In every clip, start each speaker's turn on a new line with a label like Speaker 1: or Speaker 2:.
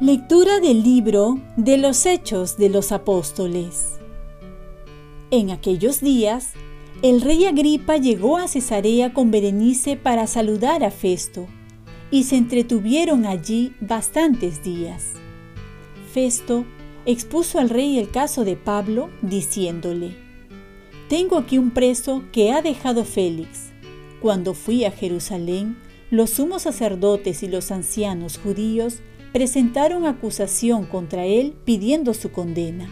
Speaker 1: Lectura del libro de los Hechos de los Apóstoles. En aquellos días, el rey Agripa llegó a Cesarea con Berenice para saludar a Festo, y se entretuvieron allí bastantes días. Festo expuso al rey el caso de Pablo, diciéndole, Tengo aquí un preso que ha dejado Félix. Cuando fui a Jerusalén, los sumos sacerdotes y los ancianos judíos presentaron acusación contra él pidiendo su condena.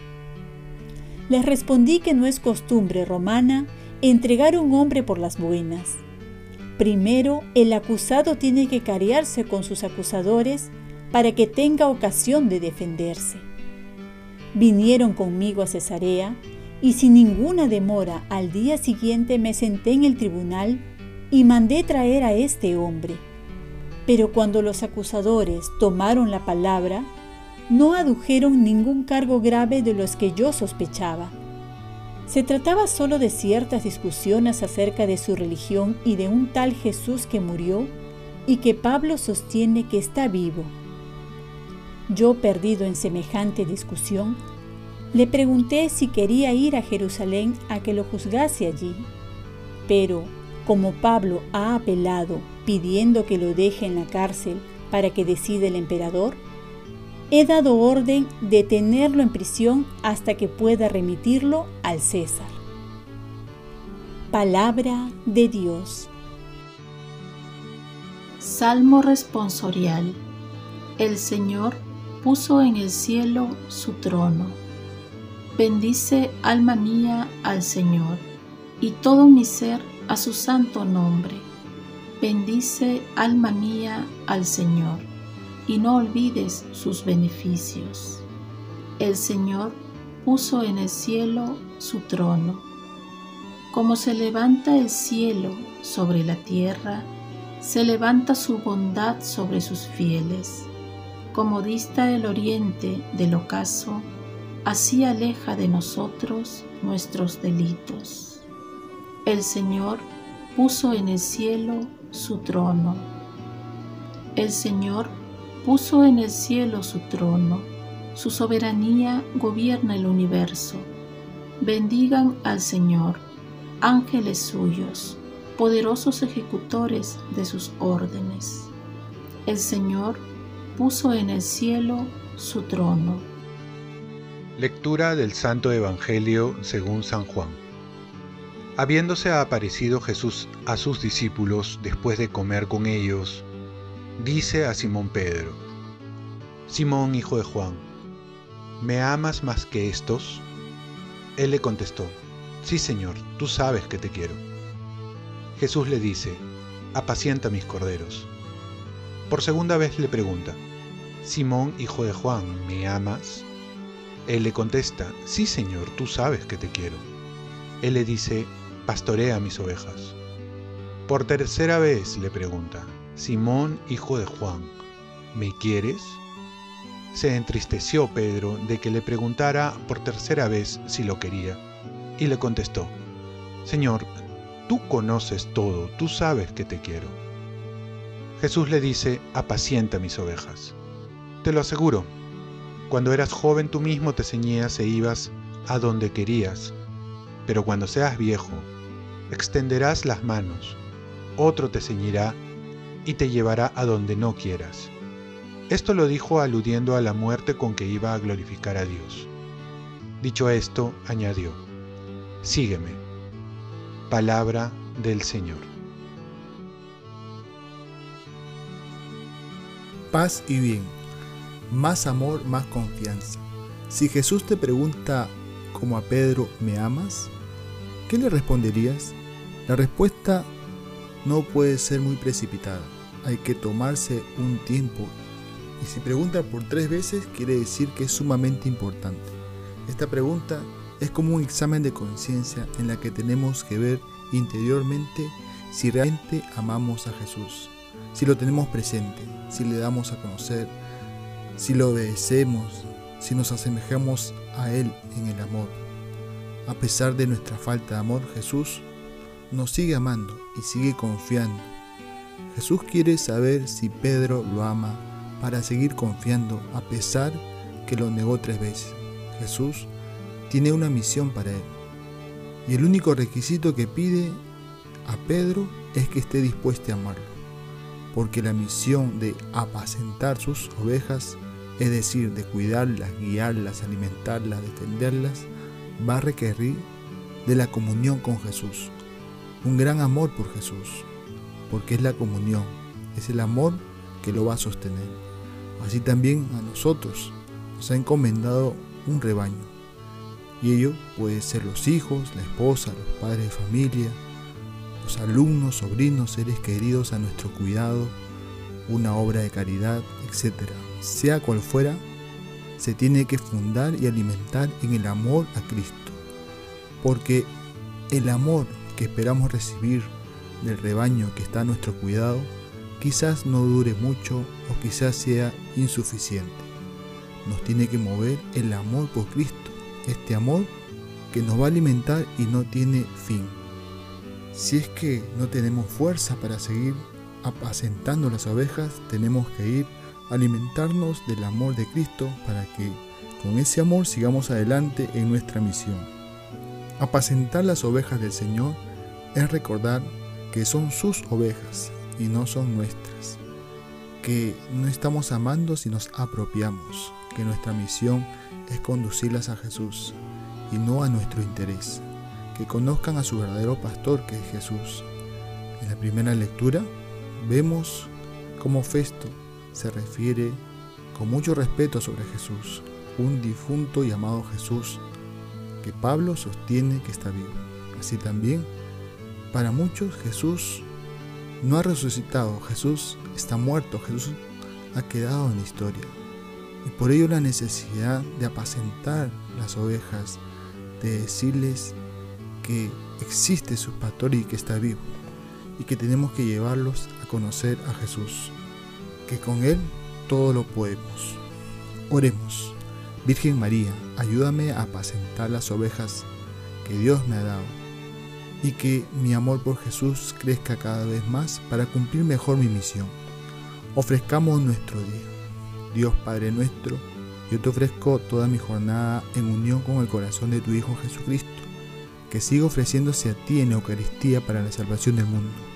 Speaker 1: Les respondí que no es costumbre romana entregar un hombre por las buenas. Primero, el acusado tiene que carearse con sus acusadores para que tenga ocasión de defenderse. Vinieron conmigo a Cesarea y sin ninguna demora al día siguiente me senté en el tribunal y mandé traer a este hombre pero cuando los acusadores tomaron la palabra, no adujeron ningún cargo grave de los que yo sospechaba. Se trataba solo de ciertas discusiones acerca de su religión y de un tal Jesús que murió y que Pablo sostiene que está vivo. Yo, perdido en semejante discusión, le pregunté si quería ir a Jerusalén a que lo juzgase allí. Pero, como Pablo ha apelado pidiendo que lo deje en la cárcel para que decida el emperador, he dado orden de tenerlo en prisión hasta que pueda remitirlo al César. Palabra de Dios.
Speaker 2: Salmo responsorial. El Señor puso en el cielo su trono. Bendice alma mía al Señor, y todo mi ser a su santo nombre Bendice, alma mía, al Señor, y no olvides sus beneficios. El Señor puso en el cielo su trono. Como se levanta el cielo sobre la tierra, se levanta su bondad sobre sus fieles. Como dista el oriente del ocaso, así aleja de nosotros nuestros delitos. El Señor puso en el cielo su trono. El Señor puso en el cielo su trono, su soberanía gobierna el universo. Bendigan al Señor, ángeles suyos, poderosos ejecutores de sus órdenes. El Señor puso en el cielo su trono.
Speaker 3: Lectura del Santo Evangelio según San Juan. Habiéndose aparecido Jesús a sus discípulos después de comer con ellos, dice a Simón Pedro, Simón hijo de Juan, ¿me amas más que estos? Él le contestó, Sí Señor, tú sabes que te quiero. Jesús le dice, apacienta mis corderos. Por segunda vez le pregunta, Simón hijo de Juan, ¿me amas? Él le contesta, Sí Señor, tú sabes que te quiero. Él le dice, pastorea mis ovejas. Por tercera vez le pregunta, Simón, hijo de Juan, ¿me quieres? Se entristeció Pedro de que le preguntara por tercera vez si lo quería, y le contestó, Señor, tú conoces todo, tú sabes que te quiero. Jesús le dice, apacienta mis ovejas. Te lo aseguro, cuando eras joven tú mismo te ceñías e ibas a donde querías, pero cuando seas viejo, extenderás las manos, otro te ceñirá y te llevará a donde no quieras. Esto lo dijo aludiendo a la muerte con que iba a glorificar a Dios. Dicho esto, añadió, Sígueme. Palabra del Señor.
Speaker 4: Paz y bien. Más amor, más confianza. Si Jesús te pregunta, como a Pedro, ¿me amas? ¿Qué le responderías? La respuesta no puede ser muy precipitada. Hay que tomarse un tiempo. Y si pregunta por tres veces, quiere decir que es sumamente importante. Esta pregunta es como un examen de conciencia en la que tenemos que ver interiormente si realmente amamos a Jesús, si lo tenemos presente, si le damos a conocer, si lo obedecemos, si nos asemejamos a Él en el amor. A pesar de nuestra falta de amor, Jesús nos sigue amando y sigue confiando. Jesús quiere saber si Pedro lo ama para seguir confiando a pesar que lo negó tres veces. Jesús tiene una misión para él. Y el único requisito que pide a Pedro es que esté dispuesto a amarlo. Porque la misión de apacentar sus ovejas, es decir, de cuidarlas, guiarlas, alimentarlas, defenderlas, va a requerir de la comunión con Jesús. Un gran amor por Jesús. Porque es la comunión, es el amor que lo va a sostener. Así también a nosotros nos ha encomendado un rebaño y ello puede ser los hijos, la esposa, los padres de familia, los alumnos, sobrinos, seres queridos a nuestro cuidado, una obra de caridad, etc. Sea cual fuera, se tiene que fundar y alimentar en el amor a Cristo. Porque el amor que esperamos recibir del rebaño que está a nuestro cuidado quizás no dure mucho o quizás sea insuficiente. Nos tiene que mover el amor por Cristo este amor que nos va a alimentar y no tiene fin. Si es que no tenemos fuerza para seguir apacentando las ovejas, tenemos que ir a alimentarnos del amor de Cristo para que con ese amor sigamos adelante en nuestra misión. Apacentar las ovejas del Señor es recordar que son sus ovejas y no son nuestras, que no estamos amando si nos apropiamos, que nuestra misión es conducirlas a Jesús y no a nuestro interés, que conozcan a su verdadero pastor que es Jesús. En la primera lectura vemos cómo Festo se refiere con mucho respeto sobre Jesús, un difunto llamado Jesús, que Pablo sostiene que está vivo. Así también, para muchos Jesús no ha resucitado, Jesús está muerto, Jesús ha quedado en la historia. Y por ello la necesidad de apacentar las ovejas, de decirles que existe su pastor y que está vivo, y que tenemos que llevarlos conocer a Jesús, que con Él todo lo podemos. Oremos. Virgen María, ayúdame a apacentar las ovejas que Dios me ha dado y que mi amor por Jesús crezca cada vez más para cumplir mejor mi misión. Ofrezcamos nuestro día. Dios Padre nuestro, yo te ofrezco toda mi jornada en unión con el corazón de tu Hijo Jesucristo, que siga ofreciéndose a ti en Eucaristía para la salvación del mundo.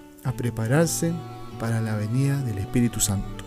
Speaker 4: a prepararse para la venida del Espíritu Santo.